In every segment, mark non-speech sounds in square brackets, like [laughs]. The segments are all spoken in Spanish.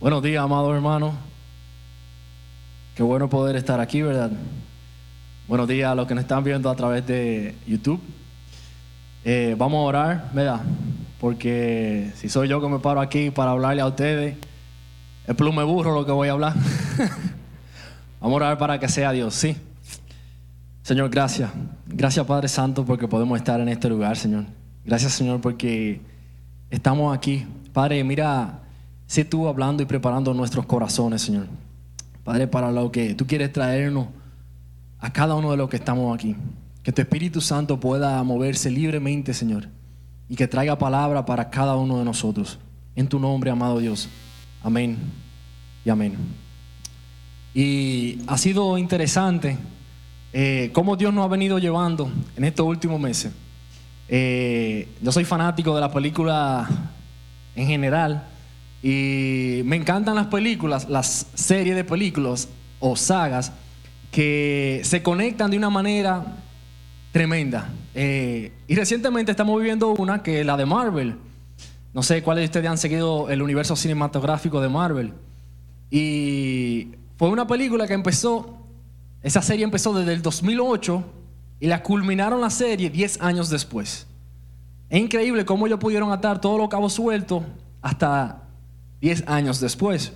Buenos días, amados hermanos. Qué bueno poder estar aquí, ¿verdad? Buenos días a los que nos están viendo a través de YouTube. Eh, vamos a orar, ¿verdad? Porque si soy yo que me paro aquí para hablarle a ustedes, es plume burro lo que voy a hablar. [laughs] vamos a orar para que sea Dios, sí. Señor, gracias. Gracias, Padre Santo, porque podemos estar en este lugar, Señor. Gracias, Señor, porque estamos aquí. Padre, mira, sé tú hablando y preparando nuestros corazones, Señor. Padre, para lo que tú quieres traernos a cada uno de los que estamos aquí. Que tu Espíritu Santo pueda moverse libremente, Señor. Y que traiga palabra para cada uno de nosotros. En tu nombre, amado Dios. Amén y amén. Y ha sido interesante eh, cómo Dios nos ha venido llevando en estos últimos meses. Eh, yo soy fanático de la película en general y me encantan las películas, las series de películas o sagas que se conectan de una manera tremenda. Eh, y recientemente estamos viviendo una que es la de Marvel. No sé cuáles de ustedes han seguido el universo cinematográfico de Marvel. Y fue una película que empezó, esa serie empezó desde el 2008 y la culminaron la serie 10 años después. Es increíble cómo ellos pudieron atar todos los cabos sueltos hasta 10 años después.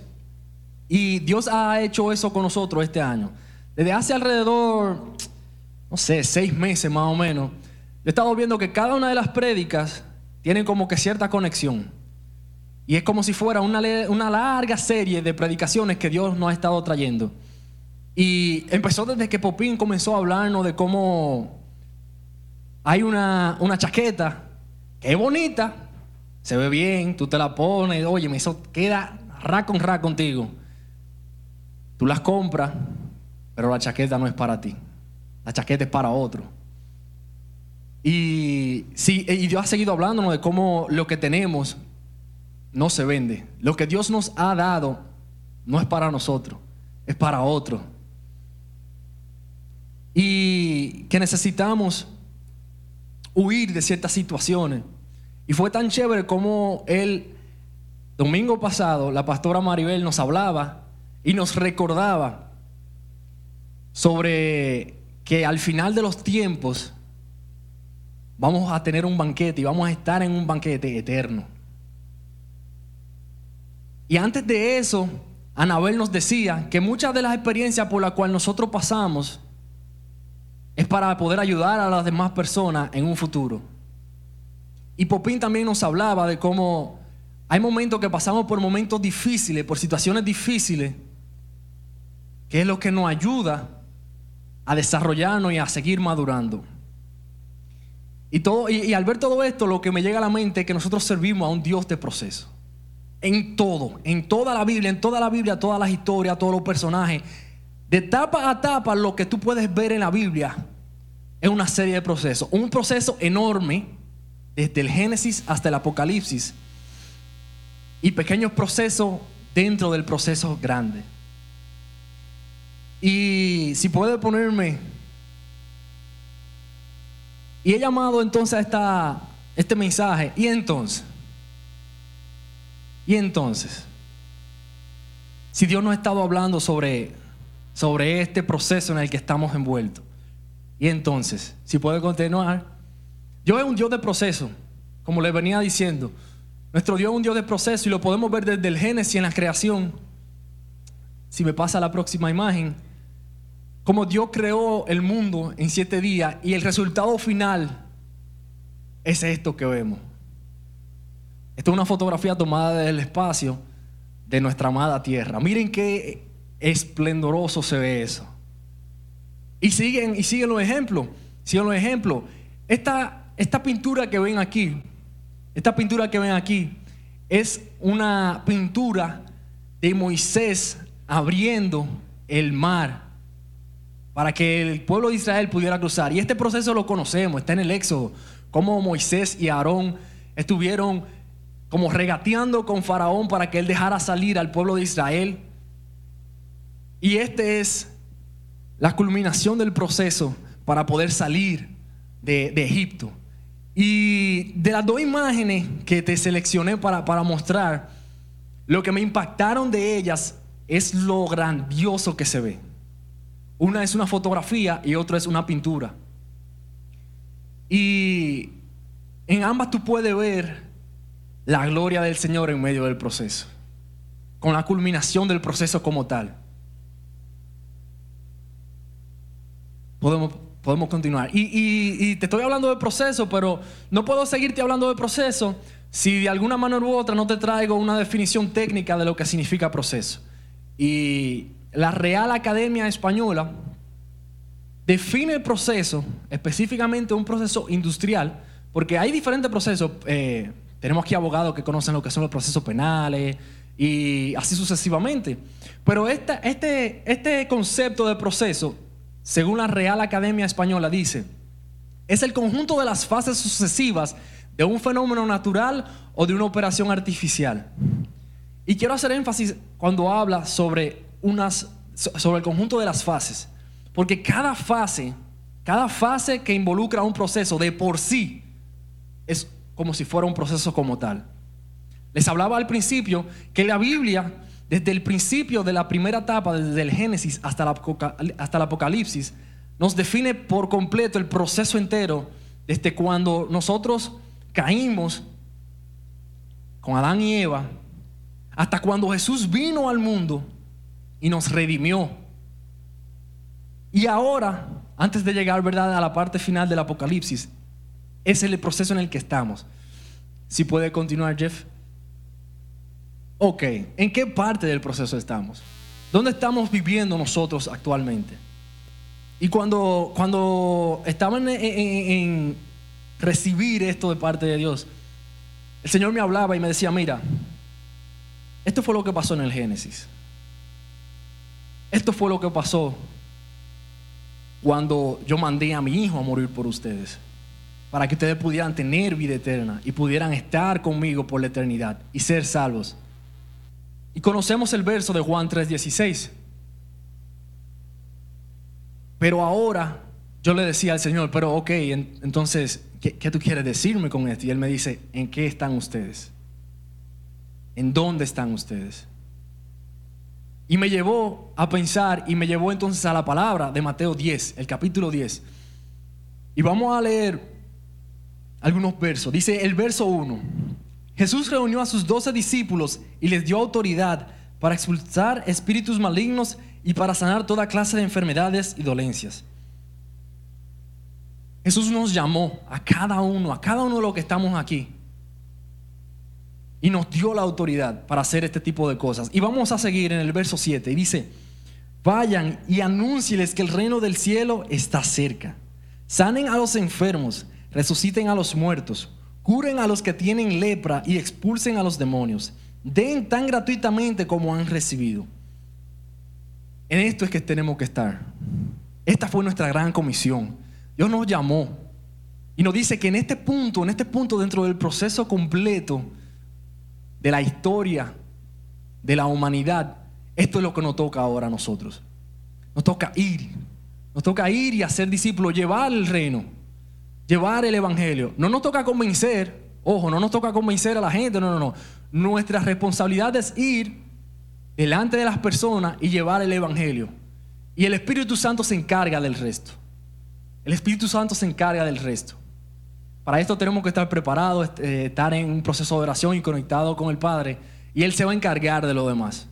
Y Dios ha hecho eso con nosotros este año. Desde hace alrededor, no sé, seis meses más o menos, he estado viendo que cada una de las prédicas tienen como que cierta conexión. Y es como si fuera una, una larga serie de predicaciones que Dios nos ha estado trayendo. Y empezó desde que Popín comenzó a hablarnos de cómo hay una, una chaqueta que es bonita, se ve bien, tú te la pones, oye, me queda ra con ra contigo. Tú las compras, pero la chaqueta no es para ti. La chaqueta es para otro. Y, sí, y Dios ha seguido hablándonos de cómo lo que tenemos no se vende. Lo que Dios nos ha dado no es para nosotros, es para otro. Y que necesitamos huir de ciertas situaciones. Y fue tan chévere como el domingo pasado la pastora Maribel nos hablaba y nos recordaba sobre que al final de los tiempos vamos a tener un banquete y vamos a estar en un banquete eterno. Y antes de eso, Anabel nos decía que muchas de las experiencias por las cuales nosotros pasamos es para poder ayudar a las demás personas en un futuro. Y Popín también nos hablaba de cómo hay momentos que pasamos por momentos difíciles, por situaciones difíciles, que es lo que nos ayuda a desarrollarnos y a seguir madurando. Y, todo, y, al ver todo esto, lo que me llega a la mente es que nosotros servimos a un Dios de proceso. En todo, en toda la Biblia, en toda la Biblia, todas las historias, todos los personajes. De tapa a tapa, lo que tú puedes ver en la Biblia es una serie de procesos. Un proceso enorme, desde el Génesis hasta el Apocalipsis. Y pequeños procesos dentro del proceso grande. Y si puede ponerme. Y he llamado entonces a esta, este mensaje. ¿Y entonces? ¿Y entonces? Si Dios no ha estado hablando sobre, sobre este proceso en el que estamos envueltos. Y entonces, si puede continuar. Dios es un Dios de proceso, como le venía diciendo. Nuestro Dios es un Dios de proceso y lo podemos ver desde el Génesis en la creación. Si me pasa la próxima imagen, como Dios creó el mundo en siete días y el resultado final es esto que vemos. Esta es una fotografía tomada del espacio de nuestra amada tierra. Miren qué esplendoroso se ve eso. Y siguen, y siguen los ejemplos. Siguen los ejemplos. Esta, esta pintura que ven aquí, esta pintura que ven aquí, es una pintura de Moisés abriendo el mar para que el pueblo de Israel pudiera cruzar. Y este proceso lo conocemos, está en el Éxodo, cómo Moisés y Aarón estuvieron como regateando con Faraón para que él dejara salir al pueblo de Israel. Y este es la culminación del proceso para poder salir de, Egipto. Y de las dos imágenes que te seleccioné para, para mostrar, lo que me impactaron de ellas es lo grandioso que se ve. Una es una fotografía y otra es una pintura. Y en ambas tú puedes ver la gloria del Señor en medio del proceso, con la culminación del proceso como tal. Podemos, podemos continuar. Y, te estoy hablando del proceso, pero no puedo seguirte hablando del proceso si de alguna manera u otra no te traigo una definición técnica de lo que significa proceso. Y la Real Academia Española define el proceso, específicamente un proceso industrial, porque hay diferentes procesos. Eh, tenemos aquí abogados que conocen lo que son los procesos penales y así sucesivamente. Pero este, este concepto de proceso, según la Real Academia Española, dice, es el conjunto de las fases sucesivas de un fenómeno natural o de una operación artificial. Y quiero hacer énfasis cuando habla sobre, unas, sobre el conjunto de las fases. Porque cada fase, cada fase que involucra un proceso de por sí es como si fuera un proceso como tal. Les hablaba al principio que la Biblia, desde el principio de la primera etapa, desde el Génesis hasta, el Apocalipsis, nos define por completo el proceso entero desde cuando nosotros caímos con Adán y Eva hasta cuando Jesús vino al mundo y nos redimió y ahora, antes de llegar ¿verdad? a la parte final del Apocalipsis, es el proceso en el que estamos. Si puede continuar, Jeff. Ok, ¿en qué parte del proceso estamos? ¿Dónde estamos viviendo nosotros actualmente? Y cuando, cuando estaba en, recibir esto de parte de Dios, el Señor me hablaba y me decía, mira, esto fue lo que pasó en el Génesis. Esto fue lo que pasó cuando yo mandé a mi hijo a morir por ustedes, para que ustedes pudieran tener vida eterna y pudieran estar conmigo por la eternidad y ser salvos. Y conocemos el verso de Juan 3:16. Pero ahora yo le decía al Señor, pero ok, entonces, ¿qué, ¿qué, tú quieres decirme con esto? Y Él me dice, ¿en qué están ustedes? ¿En dónde están ustedes? Y me llevó a pensar y me llevó entonces a la palabra de Mateo 10, el capítulo 10. Y vamos a leer algunos versos. Dice el verso 1. Jesús reunió a sus doce discípulos y les dio autoridad para expulsar espíritus malignos y para sanar toda clase de enfermedades y dolencias. Jesús nos llamó a cada uno, a cada uno de los que estamos aquí, y nos dio la autoridad para hacer este tipo de cosas. Y vamos a seguir en el verso 7 y dice, vayan y anúncieles que el reino del cielo está cerca. Sanen a los enfermos, resuciten a los muertos, curen a los que tienen lepra y expulsen a los demonios. Den tan gratuitamente como han recibido. En esto es que tenemos que estar. Esta fue nuestra gran comisión. Dios nos llamó y nos dice que en este punto, en este punto dentro del proceso completo, de la historia de la humanidad, esto es lo que nos toca ahora a nosotros. Nos toca ir, nos toca ir y hacer discípulos, llevar el reino, llevar el evangelio. No nos toca convencer, ojo, no nos toca convencer a la gente, no, no, no. Nuestra responsabilidad es ir delante de las personas y llevar el evangelio. Y el Espíritu Santo se encarga del resto. El Espíritu Santo se encarga del resto. Para esto tenemos que estar preparados, eh, estar en un proceso de oración y conectado con el Padre. Y Él se va a encargar de lo demás.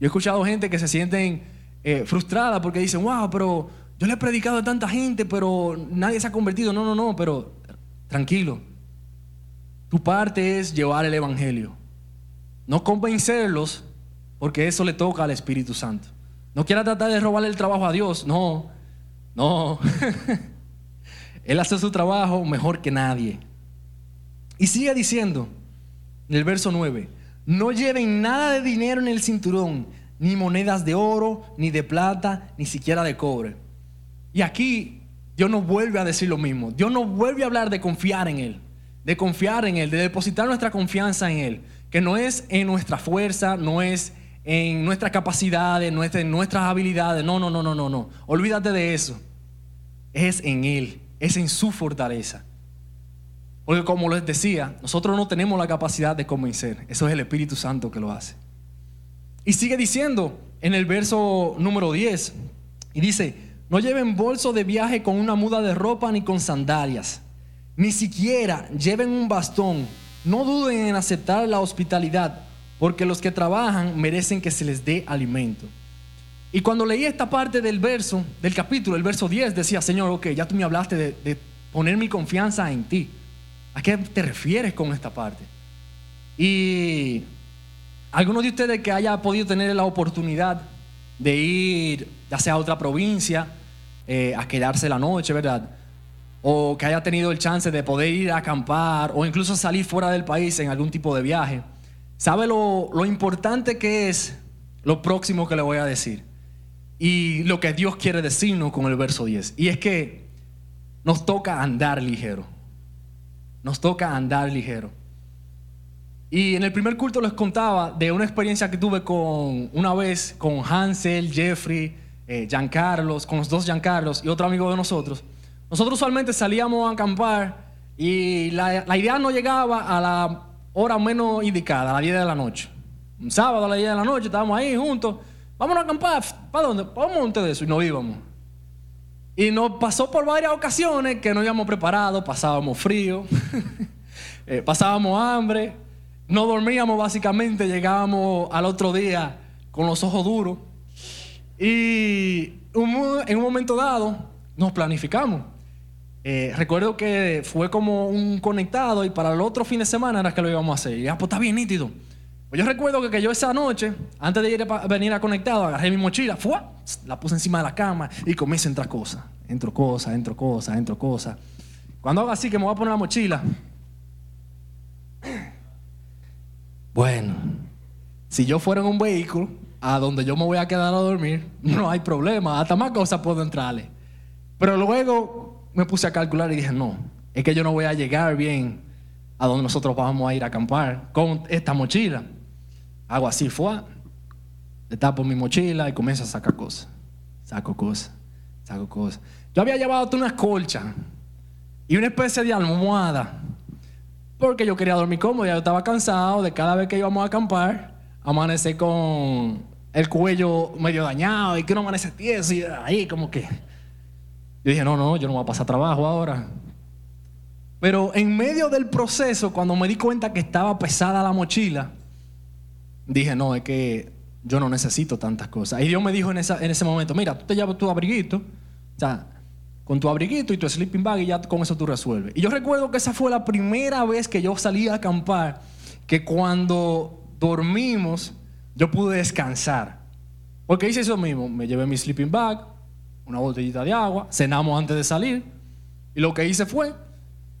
Yo he escuchado gente que se sienten eh, frustrada porque dicen, wow, pero yo le he predicado a tanta gente, pero nadie se ha convertido. No, no, no, pero tranquilo. Tu parte es llevar el Evangelio. No convencerlos, porque eso le toca al Espíritu Santo. No quiera tratar de robarle el trabajo a Dios. No, no. [laughs] Él hace su trabajo mejor que nadie. Y sigue diciendo en el verso 9, no lleven nada de dinero en el cinturón, ni monedas de oro, ni de plata, ni siquiera de cobre. Y aquí Dios nos vuelve a decir lo mismo. Dios nos vuelve a hablar de confiar en Él, de confiar en Él, de depositar nuestra confianza en Él, que no es en nuestra fuerza, no es en nuestras capacidades, en nuestras habilidades. No, no, no, no, no, no. Olvídate de eso. Es en Él es en su fortaleza. Porque como les decía, nosotros no tenemos la capacidad de convencer. Eso es el Espíritu Santo que lo hace. Y sigue diciendo en el verso número 10, y dice, no lleven bolso de viaje con una muda de ropa ni con sandalias, ni siquiera lleven un bastón. No duden en aceptar la hospitalidad, porque los que trabajan merecen que se les dé alimento. Y cuando leí esta parte del verso, del capítulo, el verso 10, decía, Señor, ok, ya tú me hablaste de, de poner mi confianza en ti. ¿A qué te refieres con esta parte? Y algunos de ustedes que haya podido tener la oportunidad de ir, ya sea a otra provincia, eh, a quedarse la noche, ¿verdad? O que haya tenido el chance de poder ir a acampar o incluso salir fuera del país en algún tipo de viaje, sabe lo, lo importante que es lo próximo que le voy a decir y lo que Dios quiere decirnos con el verso 10. Y es que nos toca andar ligero. Nos toca andar ligero. Y en el primer culto les contaba de una experiencia que tuve con una vez con Hansel, Jeffrey, eh, Giancarlos, con los dos Giancarlos y otro amigo de nosotros. Nosotros usualmente salíamos a acampar y la, idea no llegaba a la hora menos indicada, a las 10 de la noche. Un sábado a las 10 de la noche estábamos ahí juntos. Vámonos a acampar. ¿Para dónde? Para un monte de eso. Y nos íbamos. Y nos pasó por varias ocasiones que no íbamos preparados, pasábamos frío, [laughs] eh, pasábamos hambre, no dormíamos básicamente, llegábamos al otro día con los ojos duros. Y en un momento dado nos planificamos. Eh, recuerdo que fue como un conectado y para el otro fin de semana era que lo íbamos a hacer. Y ya, pues está bien nítido. Pues yo recuerdo que, yo esa noche, antes de ir a venir a conectado, agarré mi mochila, ¡fua! la puse encima de la cama y comencé a entrar cosas. Entro cosas, entro cosas, entro cosas. Cuando hago así que me voy a poner la mochila. Bueno, si yo fuera en un vehículo a donde yo me voy a quedar a dormir, [laughs] no hay problema, hasta más cosas puedo entrarle. Pero luego me puse a calcular y dije, no, es que yo no voy a llegar bien a donde nosotros vamos a ir a acampar con esta mochila. Hago así, fue, le tapo mi mochila y comienzo a sacar cosas. Saco cosas, saco cosas. Yo había llevado una colcha y una especie de almohada. Porque yo quería dormir cómodo, ya yo estaba cansado de cada vez que íbamos a acampar, amanecer con el cuello medio dañado y que no amanece tieso y ahí como que... Yo dije, no, no, yo no voy a pasar trabajo ahora. Pero en medio del proceso, cuando me di cuenta que estaba pesada la mochila, dije, no, es que yo no necesito tantas cosas. Y Dios me dijo en, en ese momento, mira, tú te llevas tu abriguito, o sea, con tu abriguito y tu sleeping bag y ya con eso tú resuelves. Y yo recuerdo que esa fue la primera vez que yo salí a acampar, que cuando dormimos yo pude descansar. Porque hice eso mismo, me llevé mi sleeping bag, una botellita de agua, cenamos antes de salir y lo que hice fue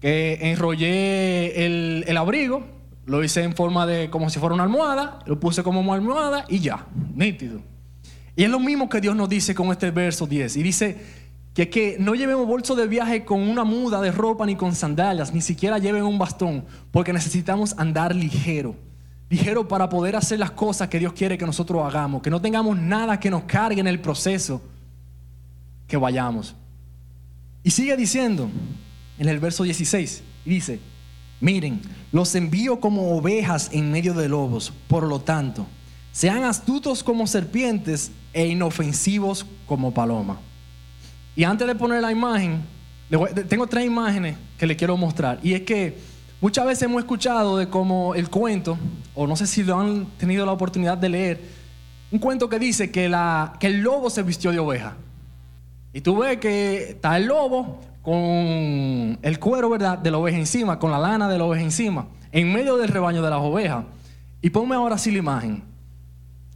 que enrollé el, abrigo, lo hice en forma de como si fuera una almohada, lo puse como almohada y ya, nítido. Y es lo mismo que Dios nos dice con este verso 10. Y dice que, que no llevemos bolso de viaje con una muda de ropa ni con sandalias, ni siquiera lleven un bastón, porque necesitamos andar ligero. Ligero para poder hacer las cosas que Dios quiere que nosotros hagamos. Que no tengamos nada que nos cargue en el proceso que vayamos. Y sigue diciendo en el verso 16, y dice, Miren, los envío como ovejas en medio de lobos. Por lo tanto, sean astutos como serpientes e inofensivos como paloma. Y antes de poner la imagen, tengo tres imágenes que le quiero mostrar. Y es que muchas veces hemos escuchado de cómo el cuento, o no sé si lo han tenido la oportunidad de leer, un cuento que dice que, el lobo se vistió de oveja. Y tú ves que está el lobo con el cuero, ¿verdad? De la oveja encima, con la lana de la oveja encima, en medio del rebaño de las ovejas. Y ponme ahora así la imagen.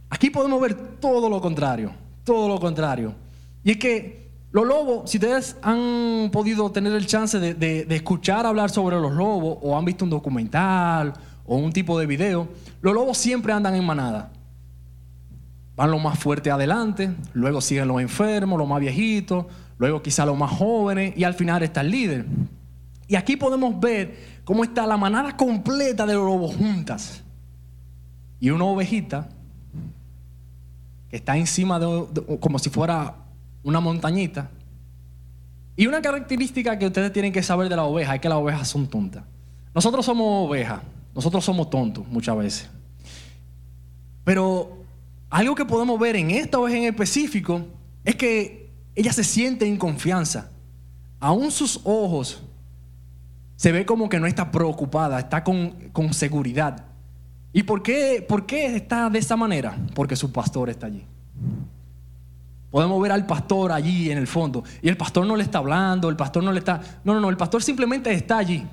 Aquí podemos ver todo lo contrario, todo lo contrario. Y es que los lobos, si ustedes han podido tener el chance de escuchar hablar sobre los lobos o han visto un documental o un tipo de video, los lobos siempre andan en manada. Van los más fuertes adelante, luego siguen los enfermos, los más viejitos, luego quizá los más jóvenes y al final está el líder. Y aquí podemos ver cómo está la manada completa de los lobos juntas. Y una ovejita que está encima de, como si fuera una montañita. Y una característica que ustedes tienen que saber de la oveja es que las ovejas son tontas. nosotros somos ovejas, nosotros somos tontos muchas veces. Pero algo que podemos ver en esta oveja en específico es que ella se siente en confianza. Aún sus ojos se ve como que no está preocupada, está con, con seguridad. ¿Y por qué, por qué está de esa manera? Porque su pastor está allí. Podemos ver al pastor allí en el fondo. Y el pastor no le está hablando, el pastor no le está... No, no, no, el pastor simplemente está allí.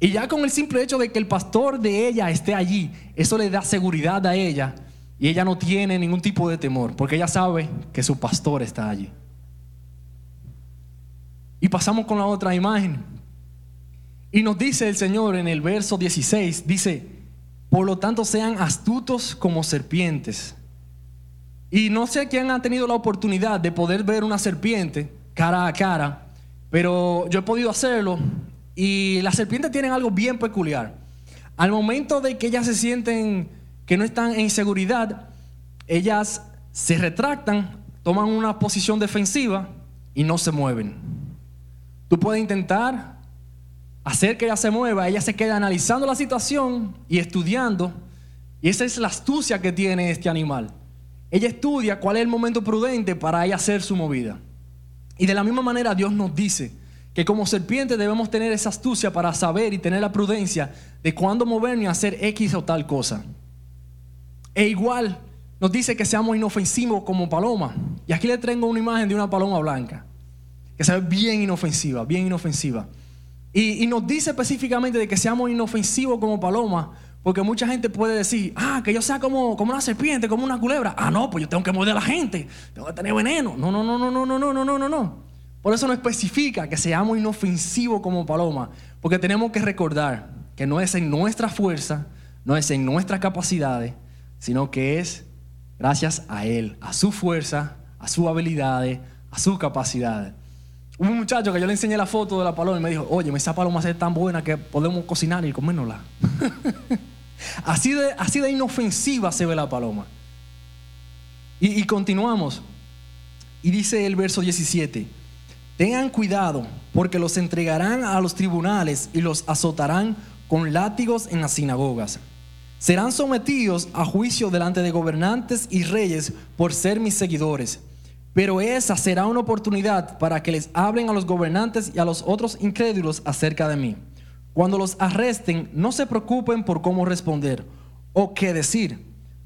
Y ya con el simple hecho de que el pastor de ella esté allí, eso le da seguridad a ella. Y ella no tiene ningún tipo de temor, porque ella sabe que su pastor está allí. Y pasamos con la otra imagen. Y nos dice el Señor en el verso 16, dice, por lo tanto sean astutos como serpientes y no sé quién ha tenido la oportunidad de poder ver una serpiente cara a cara, pero yo he podido hacerlo y las serpientes tienen algo bien peculiar. Al momento de que ellas se sienten que no están en seguridad, ellas se retractan, toman una posición defensiva y no se mueven. Tú puedes intentar hacer que ella se mueva, ella se queda analizando la situación y estudiando, y esa es la astucia que tiene este animal. Ella estudia cuál es el momento prudente para ella hacer su movida. Y de la misma manera Dios nos dice que como serpiente debemos tener esa astucia para saber y tener la prudencia de cuándo movernos y hacer X o tal cosa. E igual nos dice que seamos inofensivos como paloma. Y aquí le traigo una imagen de una paloma blanca, que se ve bien inofensiva, bien inofensiva. Y, nos dice específicamente de que seamos inofensivos como paloma porque mucha gente puede decir, ah, que yo sea como, como una serpiente, como una culebra. Ah, no, pues yo tengo que morder a la gente, tengo que tener veneno. No, no, no, no, no, no, no, no, no, no, no. Por eso no especifica que seamos inofensivos como paloma, porque tenemos que recordar que no es en nuestra fuerza, no es en nuestras capacidades, sino que es gracias a Él, a su fuerza, a sus habilidades, a sus capacidades. Hubo un muchacho que yo le enseñé la foto de la paloma y me dijo, oye, esa paloma es tan buena que podemos cocinar y comérnosla. [laughs] Así de, así de inofensiva se ve la paloma. Y, y continuamos. Y dice el verso 17, tengan cuidado porque los entregarán a los tribunales y los azotarán con látigos en las sinagogas. Serán sometidos a juicio delante de gobernantes y reyes por ser mis seguidores. Pero esa será una oportunidad para que les hablen a los gobernantes y a los otros incrédulos acerca de mí. Cuando los arresten, no se preocupen por cómo responder o qué decir.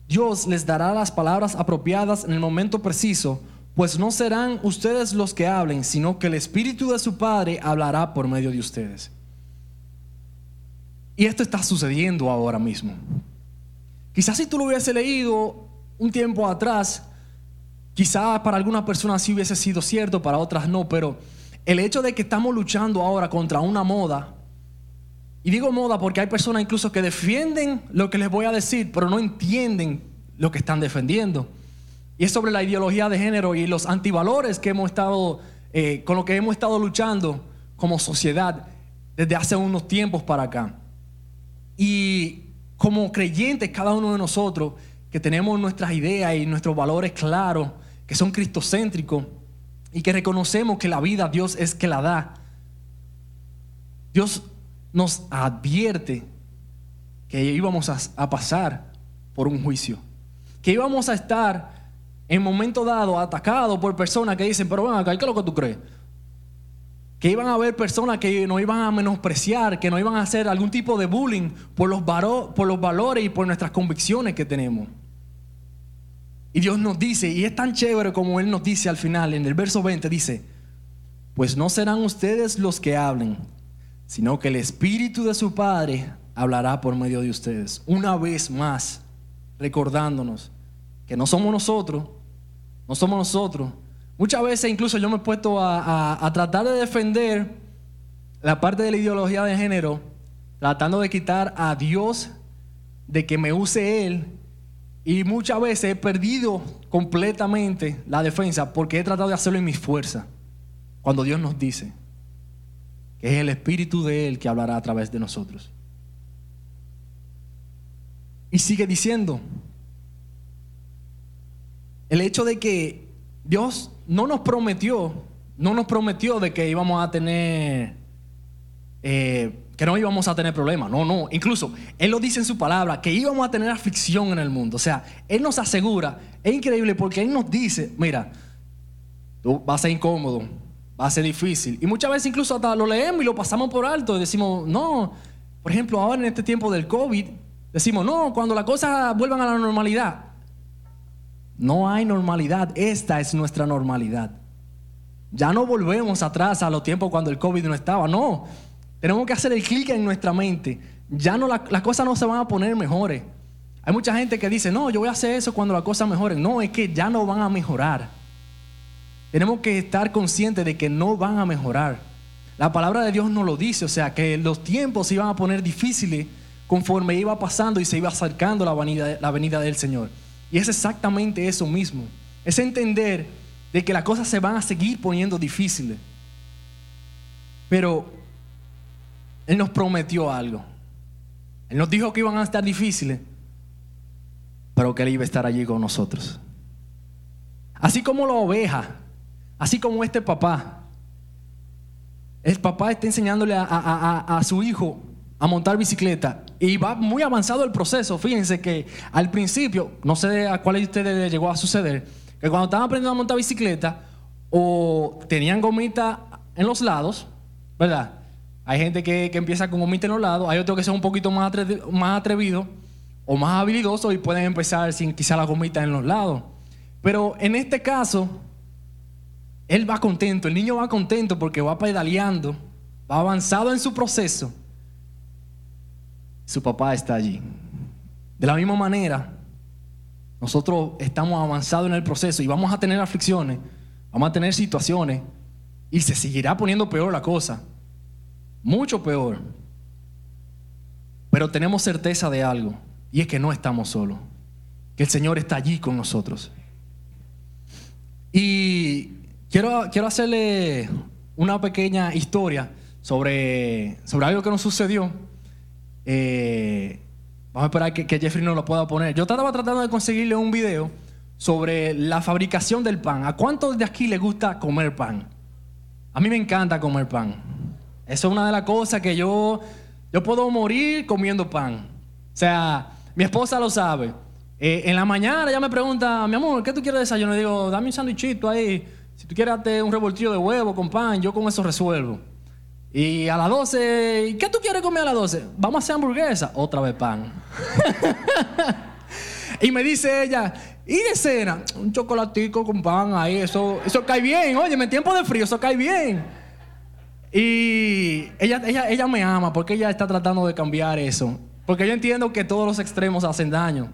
Dios les dará las palabras apropiadas en el momento preciso, pues no serán ustedes los que hablen, sino que el Espíritu de su Padre hablará por medio de ustedes. Y esto está sucediendo ahora mismo. Quizás si tú lo hubiese leído un tiempo atrás, quizás para algunas personas sí hubiese sido cierto, para otras no, pero el hecho de que estamos luchando ahora contra una moda y digo moda porque hay personas incluso que defienden lo que les voy a decir, pero no entienden lo que están defendiendo. Y es sobre la ideología de género y los antivalores que hemos estado, eh, con lo que hemos estado luchando como sociedad desde hace unos tiempos para acá. Y como creyentes, cada uno de nosotros, que tenemos nuestras ideas y nuestros valores claros, que son cristocéntricos, y que reconocemos que la vida Dios es que la da. Dios nos advierte que íbamos a, pasar por un juicio, que íbamos a estar en momento dado atacados por personas que dicen, pero ven acá, ¿qué es lo que tú crees? Que iban a haber personas que nos iban a menospreciar, que nos iban a hacer algún tipo de bullying por los, por los valores y por nuestras convicciones que tenemos. Y Dios nos dice, y es tan chévere como Él nos dice al final, en el verso 20 dice, pues no serán ustedes los que hablen, sino que el Espíritu de su Padre hablará por medio de ustedes. Una vez más, recordándonos que no somos nosotros, no somos nosotros. Muchas veces incluso yo me he puesto a, tratar de defender la parte de la ideología de género, tratando de quitar a Dios de que me use Él. Y muchas veces he perdido completamente la defensa porque he tratado de hacerlo en mi fuerza. Cuando Dios nos dice, es el Espíritu de Él que hablará a través de nosotros. Y sigue diciendo, el hecho de que Dios no nos prometió, no nos prometió de que íbamos a tener eh, que no íbamos a tener problemas. No, no. Incluso Él lo dice en su palabra, que íbamos a tener aflicción en el mundo. O sea, Él nos asegura, es increíble porque Él nos dice, mira, tú vas a ser incómodo, va a ser difícil. Y muchas veces incluso hasta lo leemos y lo pasamos por alto y decimos, no, por ejemplo, ahora en este tiempo del COVID, decimos, no, cuando las cosas vuelvan a la normalidad. No hay normalidad, esta es nuestra normalidad. Ya no volvemos atrás a los tiempos cuando el COVID no estaba, no. Tenemos que hacer el clic en nuestra mente. Ya no, las cosas no se van a poner mejores. Hay mucha gente que dice, no, yo voy a hacer eso cuando las cosas mejoren. No, es que ya no van a mejorar. Tenemos que estar conscientes de que no van a mejorar. La palabra de Dios nos lo dice, o sea, que los tiempos se iban a poner difíciles conforme iba pasando y se iba acercando la la venida del Señor. Y es exactamente eso mismo. Es entender de que las cosas se van a seguir poniendo difíciles. Pero Él nos prometió algo. Él nos dijo que iban a estar difíciles, pero que Él iba a estar allí con nosotros. Así como la oveja, así como este papá, el papá está enseñándole a, su hijo a montar bicicleta y va muy avanzado el proceso. Fíjense que al principio, no sé a cuál de ustedes llegó a suceder, que cuando estaban aprendiendo a montar bicicleta o tenían gomita en los lados, ¿verdad? Hay gente que, empieza con gomita en los lados, hay otros que son un poquito más, más atrevidos o más habilidosos y pueden empezar sin quizá la gomita en los lados. Pero en este caso, él va contento, el niño va contento porque va pedaleando, va avanzado en su proceso. Su papá está allí. De la misma manera, nosotros estamos avanzados en el proceso y vamos a tener aflicciones, vamos a tener situaciones y se seguirá poniendo peor la cosa. Mucho peor. Pero tenemos certeza de algo y es que no estamos solos, que el Señor está allí con nosotros. Y Quiero, hacerle una pequeña historia sobre, sobre algo que nos sucedió. Eh, vamos a esperar que, Jeffrey nos lo pueda poner. Yo estaba tratando de conseguirle un video sobre la fabricación del pan. ¿A cuántos de aquí les gusta comer pan? A mí me encanta comer pan. Eso es una de las cosas que yo, yo puedo morir comiendo pan. O sea, mi esposa lo sabe. Eh, en la mañana ella me pregunta, mi amor, ¿qué tú quieres desayunar? Y digo, dame un sándwichito ahí si tú quieres un revoltillo de huevo con pan, yo con eso resuelvo. Y a las 12, ¿qué tú quieres comer a las 12? Vamos a hacer hamburguesa. Otra vez pan. [laughs] y me dice ella, ¿y de cena? Un chocolatico con pan ahí, eso, eso cae bien. Oye, en tiempo de frío, eso cae bien. Y ella, ella, ella me ama porque ella está tratando de cambiar eso. Porque yo entiendo que todos los extremos hacen daño.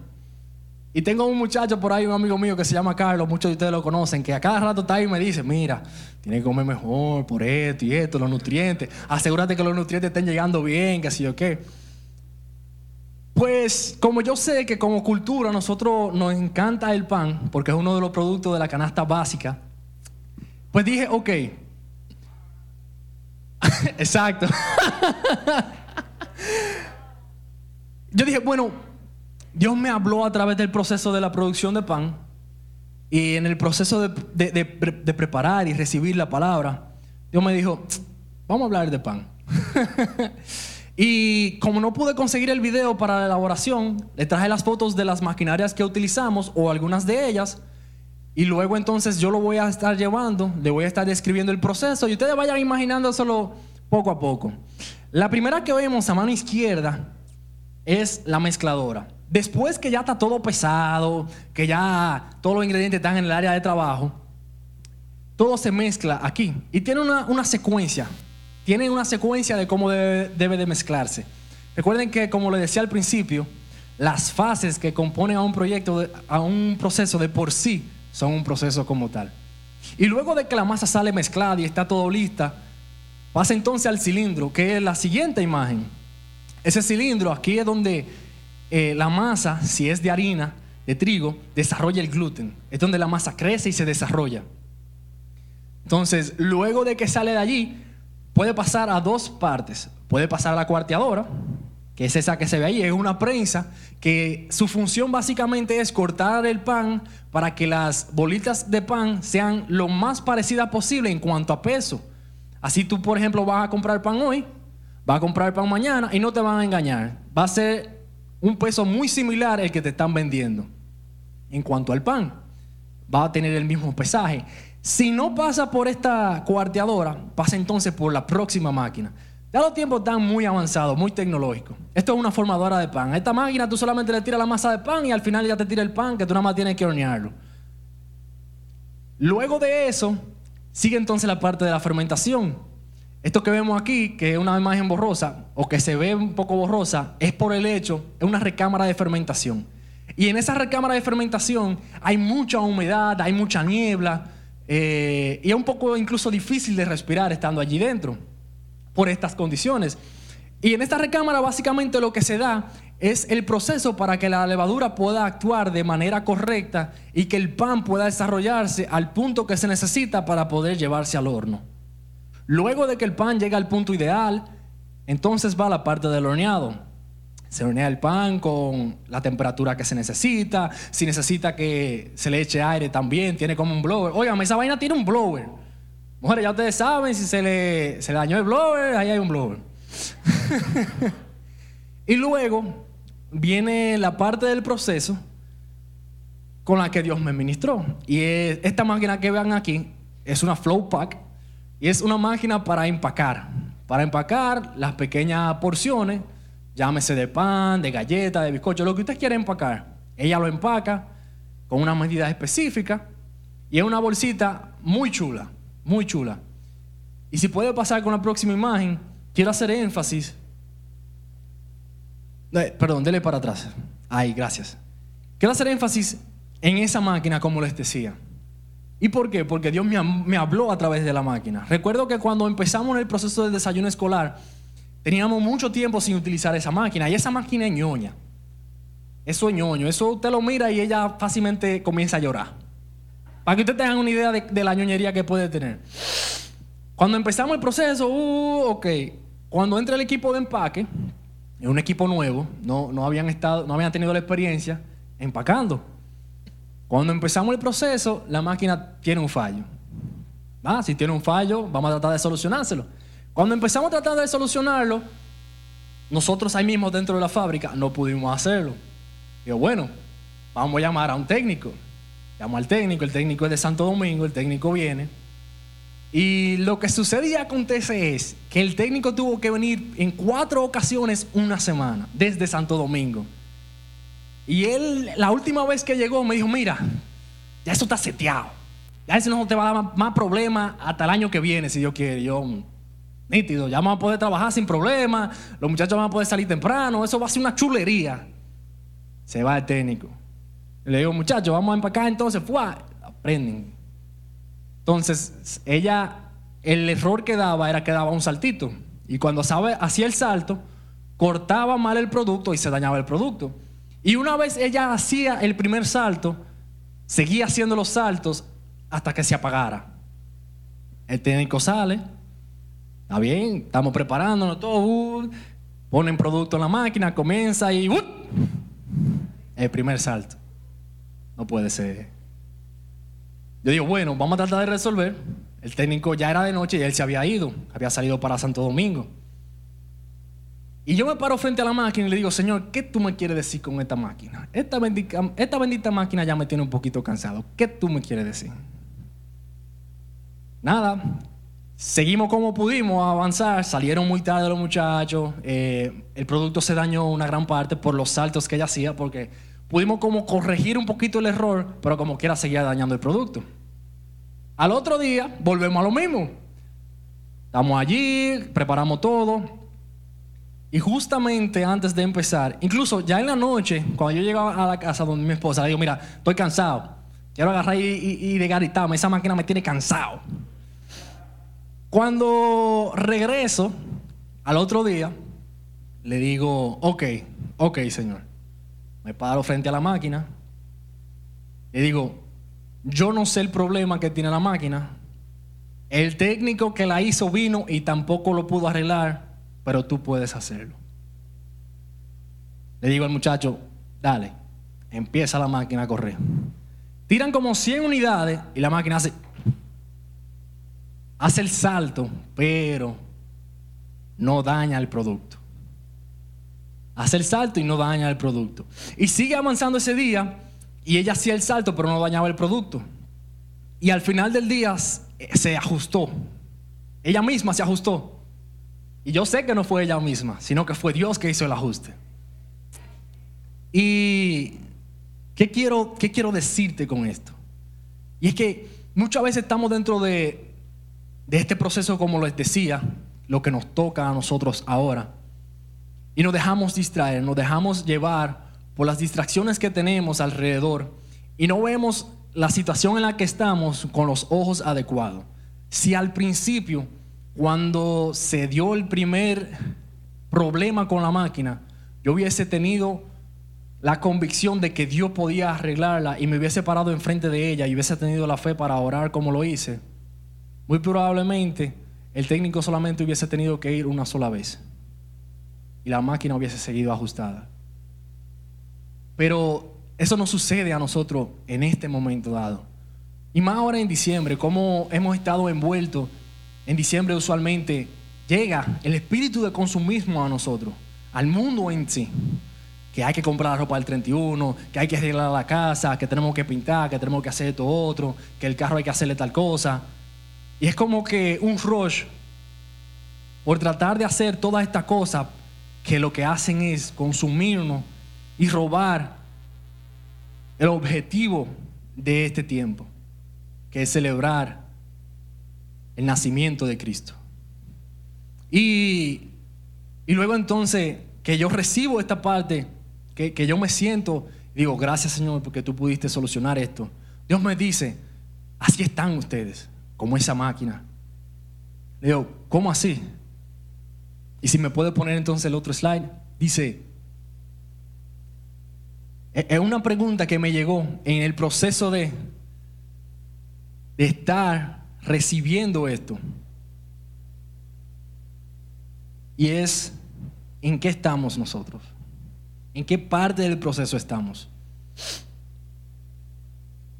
Y tengo un muchacho por ahí, un amigo mío que se llama Carlos, muchos de ustedes lo conocen, que a cada rato está ahí y me dice, mira, tienes que comer mejor por esto y esto, los nutrientes, asegúrate que los nutrientes estén llegando bien, que así o qué. Pues como yo sé que como cultura nosotros nos encanta el pan, porque es uno de los productos de la canasta básica, pues dije, ok, [laughs] exacto. [laughs] yo dije, bueno, Dios me habló a través del proceso de la producción de pan y en el proceso de, preparar y recibir la palabra, Dios me dijo, vamos a hablar de pan. [laughs] y como no pude conseguir el video para la elaboración, le traje las fotos de las maquinarias que utilizamos o algunas de ellas. Y luego entonces yo lo voy a estar llevando, le voy a estar describiendo el proceso y ustedes vayan imaginándoselo poco a poco. La primera que vemos a mano izquierda es la mezcladora. Después que ya está todo pesado, que ya todos los ingredientes están en el área de trabajo, todo se mezcla aquí. Y tiene una, secuencia. Tiene una secuencia de cómo debe, de mezclarse. Recuerden que, como les decía al principio, las fases que componen a un proyecto, a un proceso de por sí, son un proceso como tal. Y luego de que la masa sale mezclada y está todo lista, pasa entonces al cilindro, que es la siguiente imagen. Ese cilindro aquí es donde eh, la masa, si es de harina, de trigo, desarrolla el gluten. Es donde la masa crece y se desarrolla. Entonces, luego de que sale de allí, puede pasar a dos partes. Puede pasar a la cuarteadora, que es esa que se ve ahí, es una prensa que su función básicamente es cortar el pan para que las bolitas de pan sean lo más parecidas posible en cuanto a peso. Así tú, por ejemplo, vas a comprar pan hoy, Va a comprar pan mañana y no te van a engañar. Va a ser un peso muy similar al que te están vendiendo. En cuanto al pan, va a tener el mismo pesaje. Si no pasa por esta cuarteadora, pasa entonces por la próxima máquina. Ya los tiempos están muy avanzados, muy tecnológicos. Esto es una formadora de pan. A esta máquina tú solamente le tiras la masa de pan y al final ya te tira el pan que tú nada más tienes que hornearlo. Luego de eso, sigue entonces la parte de la fermentación. Esto que vemos aquí, que es una imagen borrosa o que se ve un poco borrosa, es por el hecho, es una recámara de fermentación. Y en esa recámara de fermentación hay mucha humedad, hay mucha niebla eh, y es un poco incluso difícil de respirar estando allí dentro por estas condiciones. Y en esta recámara básicamente lo que se da es el proceso para que la levadura pueda actuar de manera correcta y que el pan pueda desarrollarse al punto que se necesita para poder llevarse al horno. Luego de que el pan llega al punto ideal, entonces va la parte del horneado. Se hornea el pan con la temperatura que se necesita. Si necesita que se le eche aire también, tiene como un blower. Oigan, esa vaina tiene un blower. Mujeres, ya ustedes saben, si se le, se le dañó el blower, ahí hay un blower. [laughs] y luego viene la parte del proceso con la que Dios me ministró. Y esta máquina que vean aquí es una flow pack y es una máquina para empacar. Para empacar las pequeñas porciones, llámese de pan, de galleta, de bizcocho, lo que usted quiera empacar. Ella lo empaca con una medida específica y es una bolsita muy chula muy chula. Y si puede pasar con la próxima imagen, quiero hacer énfasis. Eh, perdón, dele para atrás. Ahí, gracias. Quiero hacer énfasis en esa máquina, como les decía. ¿Y por qué? Porque Dios me, habló a través de la máquina. Recuerdo que cuando empezamos el proceso del desayuno escolar, teníamos mucho tiempo sin utilizar esa máquina. Y esa máquina es ñoña. Eso es ñoño. Eso usted lo mira y ella fácilmente comienza a llorar. Para que ustedes tengan una idea de, la ñoñería que puede tener. Cuando empezamos el proceso, uh, ok, cuando entra el equipo de empaque, es un equipo nuevo, no, no, habían estado, no habían tenido la experiencia empacando. Cuando empezamos el proceso, la máquina tiene un fallo. Ah, si tiene un fallo, vamos a tratar de solucionárselo. Cuando empezamos a tratar de solucionarlo, nosotros ahí mismo dentro de la fábrica no pudimos hacerlo. Digo, bueno, vamos a llamar a un técnico. Llamo al técnico, el técnico es de Santo Domingo, el técnico viene. Y lo que sucede y acontece es que el técnico tuvo que venir en cuatro ocasiones una semana, desde Santo Domingo. Y él, la última vez que llegó, me dijo, mira, ya eso está seteado. Ya eso no te va a dar más, problemas hasta el año que viene, si Dios quiere. Yo, nítido, ya vamos a poder trabajar sin problemas, los muchachos van a poder salir temprano, eso va a ser una chulería. Se va el técnico. Le digo, muchachos, vamos a empacar entonces, ¡fua! Aprenden. Entonces, ella, el error que daba era que daba un saltito. Y cuando hacía el salto, cortaba mal el producto y se dañaba el producto. Y una vez ella hacía el primer salto, seguía haciendo los saltos hasta que se apagara. El técnico sale, está bien, estamos preparándonos todo, uh, ponen producto en la máquina, comienza y uh, el primer salto. No puede ser. Yo digo, bueno, vamos a tratar de resolver. El técnico ya era de noche y él se había ido, había salido para Santo Domingo. Y yo me paro frente a la máquina y le digo, Señor, ¿qué tú me quieres decir con esta máquina? Esta bendita, esta bendita máquina ya me tiene un poquito cansado. ¿Qué tú me quieres decir? Nada, seguimos como pudimos avanzar, salieron muy tarde los muchachos, eh, el producto se dañó una gran parte por los saltos que ella hacía, porque pudimos como corregir un poquito el error, pero como quiera seguía dañando el producto. Al otro día volvemos a lo mismo. Estamos allí, preparamos todo. Y justamente antes de empezar, incluso ya en la noche, cuando yo llegaba a la casa donde mi esposa, le digo, mira, estoy cansado. Quiero agarrar y, y, de garitarme. Esa máquina me tiene cansado. Cuando regreso al otro día, le digo, ok, ok, señor me paro frente a la máquina y digo, yo no sé el problema que tiene la máquina. El técnico que la hizo vino y tampoco lo pudo arreglar, pero tú puedes hacerlo. Le digo al muchacho, dale, empieza la máquina a correr. Tiran como 100 unidades y la máquina hace, hace el salto, pero no daña el producto. Hace el salto y no daña el producto. Y sigue avanzando ese día y ella hacía el salto pero no dañaba el producto. Y al final del día se ajustó. Ella misma se ajustó. Y yo sé que no fue ella misma, sino que fue Dios que hizo el ajuste. Y ¿qué quiero, qué quiero decirte con esto? Y es que muchas veces estamos dentro de, de este proceso, como les decía, lo que nos toca a nosotros ahora. Y nos dejamos distraer, nos dejamos llevar por las distracciones que tenemos alrededor y no vemos la situación en la que estamos con los ojos adecuados. Si al principio, cuando se dio el primer problema con la máquina, yo hubiese tenido la convicción de que Dios podía arreglarla y me hubiese parado enfrente de ella y hubiese tenido la fe para orar como lo hice, muy probablemente el técnico solamente hubiese tenido que ir una sola vez y la máquina hubiese seguido ajustada. Pero eso no sucede a nosotros en este momento dado. Y más ahora en diciembre, como hemos estado envueltos, en diciembre usualmente llega el espíritu de consumismo a nosotros, al mundo en sí. Que hay que comprar la ropa del 31, que hay que arreglar la casa, que tenemos que pintar, que tenemos que hacer esto otro, que el carro hay que hacerle tal cosa. Y es como que un rush por tratar de hacer todas estas cosas que lo que hacen es consumirnos y robar el objetivo de este tiempo, que es celebrar el nacimiento de Cristo. Y, luego entonces que yo recibo esta parte, que, que yo me siento, digo, gracias Señor porque tú pudiste solucionar esto. Dios me dice, así están ustedes, como esa máquina. Le digo, ¿cómo así? Y si me puede poner entonces el otro slide, dice, e-, es una pregunta que me llegó en el proceso de, de estar recibiendo esto. Y es, ¿en qué estamos nosotros? ¿En qué parte del proceso estamos?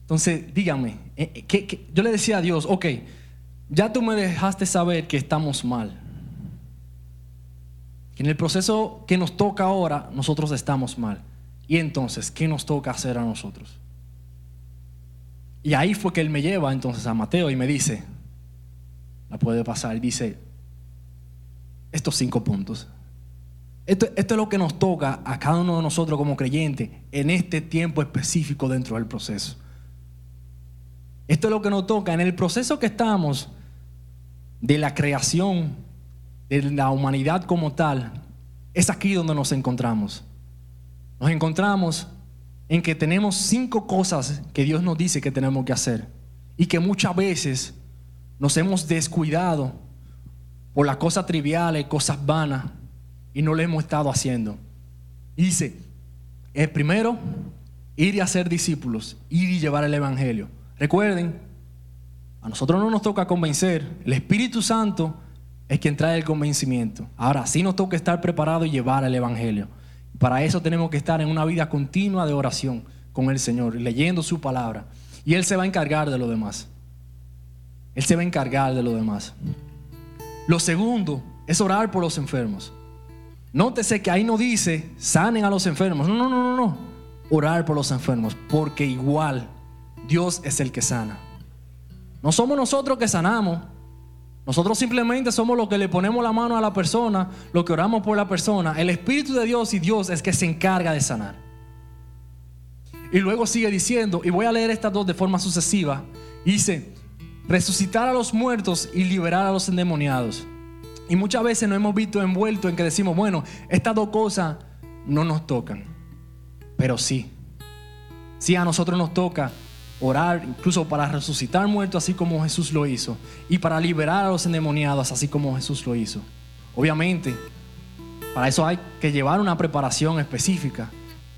Entonces, dígame, eh, eh, yo le decía a Dios, ok, ya tú me dejaste saber que estamos mal. En el proceso que nos toca ahora, nosotros estamos mal. Y entonces, ¿qué nos toca hacer a nosotros? Y ahí fue que él me lleva entonces a Mateo y me dice, la puede pasar, dice, estos cinco puntos. Esto, esto, es lo que nos toca a cada uno de nosotros como creyentes en este tiempo específico dentro del proceso. Esto es lo que nos toca en el proceso que estamos de la creación de la humanidad como tal, es aquí donde nos encontramos. Nos encontramos en que tenemos cinco cosas que Dios nos dice que tenemos que hacer y que muchas veces nos hemos descuidado por las cosas triviales, cosas vanas y no lo hemos estado haciendo. dice, el primero, ir y hacer discípulos, ir y llevar el Evangelio. Recuerden, a nosotros no nos toca convencer, el Espíritu Santo es quien trae el convencimiento. Ahora, sí nos toca estar preparados y llevar el Evangelio. Para eso tenemos que estar en una vida continua de oración con el Señor, leyendo su palabra. Y Él se va a encargar de lo demás. Él se va a encargar de lo demás. Lo segundo es orar por los enfermos. Nótese que ahí no dice sanen a los enfermos. No, no, no, no, no. Orar por los enfermos, porque igual Dios es el que sana. No somos nosotros que sanamos, nosotros simplemente somos los que le ponemos la mano a la persona, lo que oramos por la persona. El Espíritu de Dios y Dios es que se encarga de sanar. Y luego sigue diciendo, y voy a leer estas dos de forma sucesiva, dice, resucitar a los muertos y liberar a los endemoniados. Y muchas veces nos hemos visto envueltos en que decimos, bueno, estas dos cosas no nos tocan, pero sí, sí a nosotros nos toca orar incluso para resucitar muertos así como Jesús lo hizo y para liberar a los endemoniados así como Jesús lo hizo. Obviamente, para eso hay que llevar una preparación específica.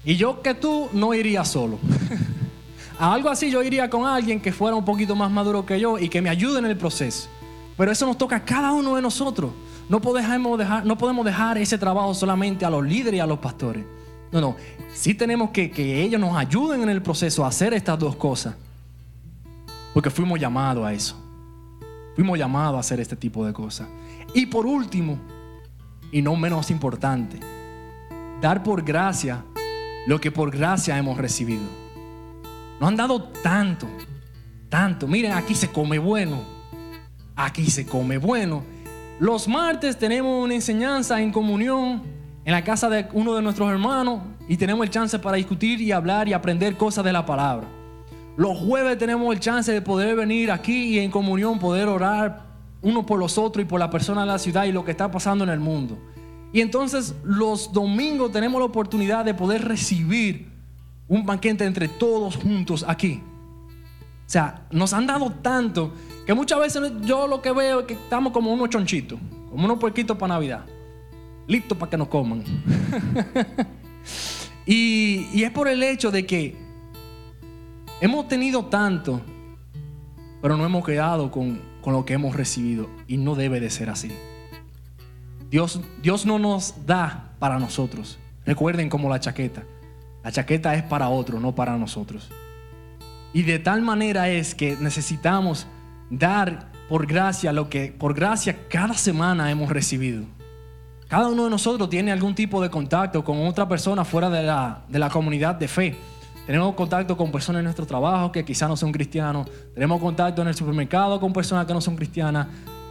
Y yo que tú no iría solo. [laughs] a algo así yo iría con alguien que fuera un poquito más maduro que yo y que me ayude en el proceso. Pero eso nos toca a cada uno de nosotros. No podemos dejar, no podemos dejar ese trabajo solamente a los líderes y a los pastores. No, no. Sí tenemos que que ellos nos ayuden en el proceso a hacer estas dos cosas. Porque fuimos llamados a eso. Fuimos llamados a hacer este tipo de cosas. Y por último, y no menos importante, dar por gracia lo que por gracia hemos recibido. Nos han dado tanto, tanto. Miren, aquí se come bueno. Aquí se come bueno. Los martes tenemos una enseñanza en comunión en la casa de uno de nuestros hermanos y tenemos el chance para discutir y hablar y aprender cosas de la palabra. Los jueves tenemos el chance de poder venir aquí y en comunión poder orar uno por los otros y por la persona de la ciudad y lo que está pasando en el mundo. Y entonces los domingos tenemos la oportunidad de poder recibir un banquete entre todos juntos aquí. O sea, nos han dado tanto que muchas veces yo lo que veo es que estamos como unos chonchitos, como unos puerquitos para Navidad, listos para que nos coman. [laughs] y, y es por el hecho de que hemos tenido tanto, pero no hemos quedado con, con lo que hemos recibido. Y no debe de ser así. Dios, Dios no nos da para nosotros. Recuerden como la chaqueta. La chaqueta es para otro, no para nosotros. Y de tal manera es que necesitamos dar por gracia lo que por gracia cada semana hemos recibido. Cada uno de nosotros tiene algún tipo de contacto con otra persona fuera de la, de la comunidad de fe. Tenemos contacto con personas en nuestro trabajo que quizás no son cristianos. Tenemos contacto en el supermercado con personas que no son cristianas.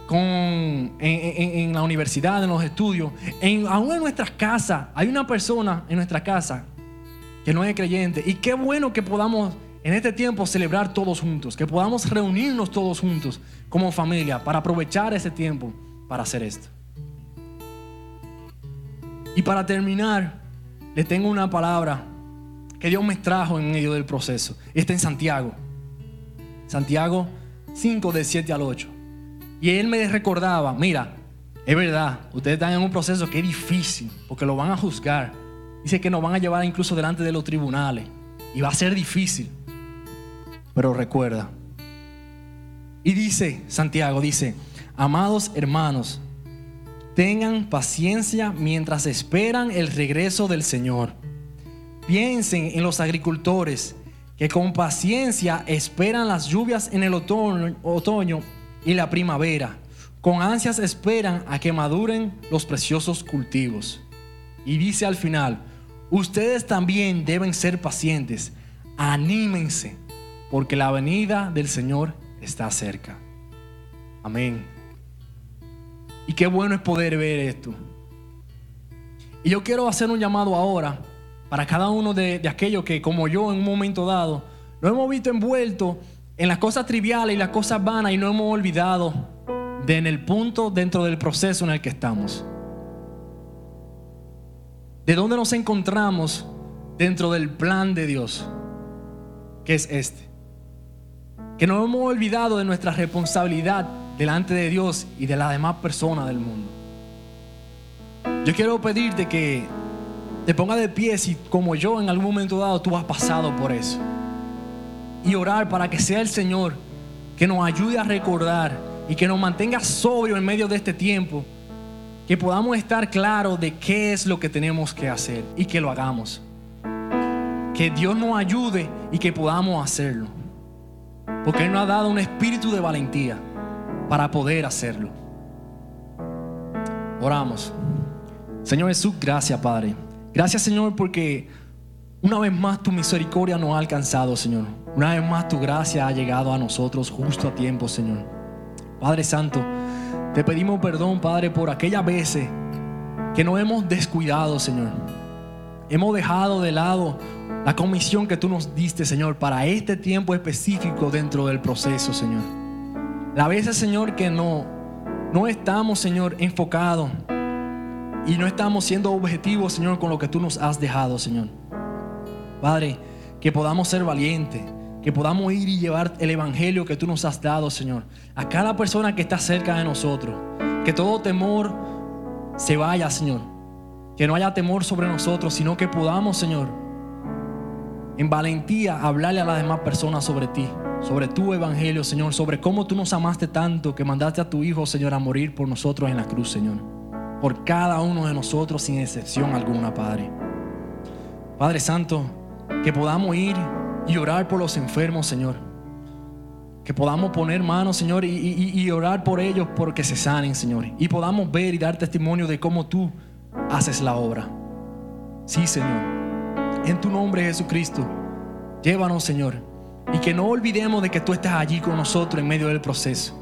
Con, en, la universidad, en los estudios. En, aún en nuestras casas. Hay una persona en nuestra casa que no es creyente. Y qué bueno que podamos en este tiempo celebrar todos juntos. Que podamos reunirnos todos juntos como familia para aprovechar ese tiempo para hacer esto. Y para terminar, le tengo una palabra que Dios me trajo en medio del proceso. Está en Santiago. Santiago 5 del 7 al 8. Y él me recordaba, mira, es verdad, ustedes están en un proceso que es difícil, porque lo van a juzgar. Dice que nos van a llevar incluso delante de los tribunales. Y va a ser difícil. Pero recuerda. Y dice, Santiago dice, amados hermanos, tengan paciencia mientras esperan el regreso del Señor Piensen en los agricultores que con paciencia esperan las lluvias en el otoño, y la primavera. Con ansias esperan a que maduren los preciosos cultivos. Y dice al final, ustedes también deben ser pacientes. Anímense, porque la venida del Señor está cerca. Amén. Y qué bueno es poder ver esto. Y yo quiero hacer un llamado ahora para cada uno de, aquellos que, como yo, en un momento dado, nos hemos visto envueltos en las cosas triviales y las cosas vanas y no hemos olvidado de en el punto dentro del proceso en el que estamos. De dónde nos encontramos dentro del plan de Dios, que es este. Que no hemos olvidado de nuestra responsabilidad delante de Dios y de las demás personas del mundo. Yo quiero pedirte que te ponga de pie si como yo en algún momento dado tú has pasado por eso. Y orar para que sea el Señor que nos ayude a recordar y que nos mantenga sobrio en medio de este tiempo. Que podamos estar claros de qué es lo que tenemos que hacer y que lo hagamos. Que Dios nos ayude y que podamos hacerlo. Porque Él nos ha dado un espíritu de valentía para poder hacerlo. Oramos. Señor Jesús, gracias Padre. Gracias Señor porque una vez más tu misericordia nos ha alcanzado, Señor. Una vez más tu gracia ha llegado a nosotros justo a tiempo, Señor. Padre Santo, te pedimos perdón, Padre, por aquellas veces que nos hemos descuidado, Señor. Hemos dejado de lado la comisión que tú nos diste, Señor, para este tiempo específico dentro del proceso, Señor. La veces, Señor, que no, no estamos, Señor, enfocados y no estamos siendo objetivos, Señor, con lo que tú nos has dejado, Señor. Padre, que podamos ser valientes, que podamos ir y llevar el evangelio que tú nos has dado, Señor, a cada persona que está cerca de nosotros. Que todo temor se vaya, Señor. Que no haya temor sobre nosotros, sino que podamos, Señor, en valentía hablarle a las demás personas sobre ti, sobre tu evangelio, Señor, sobre cómo tú nos amaste tanto que mandaste a tu Hijo, Señor, a morir por nosotros en la cruz, Señor por cada uno de nosotros sin excepción alguna, Padre. Padre Santo, que podamos ir y orar por los enfermos, Señor. que podamos poner manos, Señor, y, y- y orar por ellos porque se sanen, Señor. Y podamos ver y dar testimonio de cómo tú haces la obra. Sí, Señor. En tu nombre, Jesucristo, llévanos, Señor. Y que no olvidemos de que tú estás allí con nosotros en medio del proceso.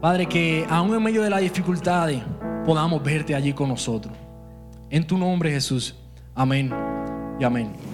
Padre, que aún en medio de las dificultades podamos verte allí con nosotros. En tu nombre, Jesús. Amén y amén.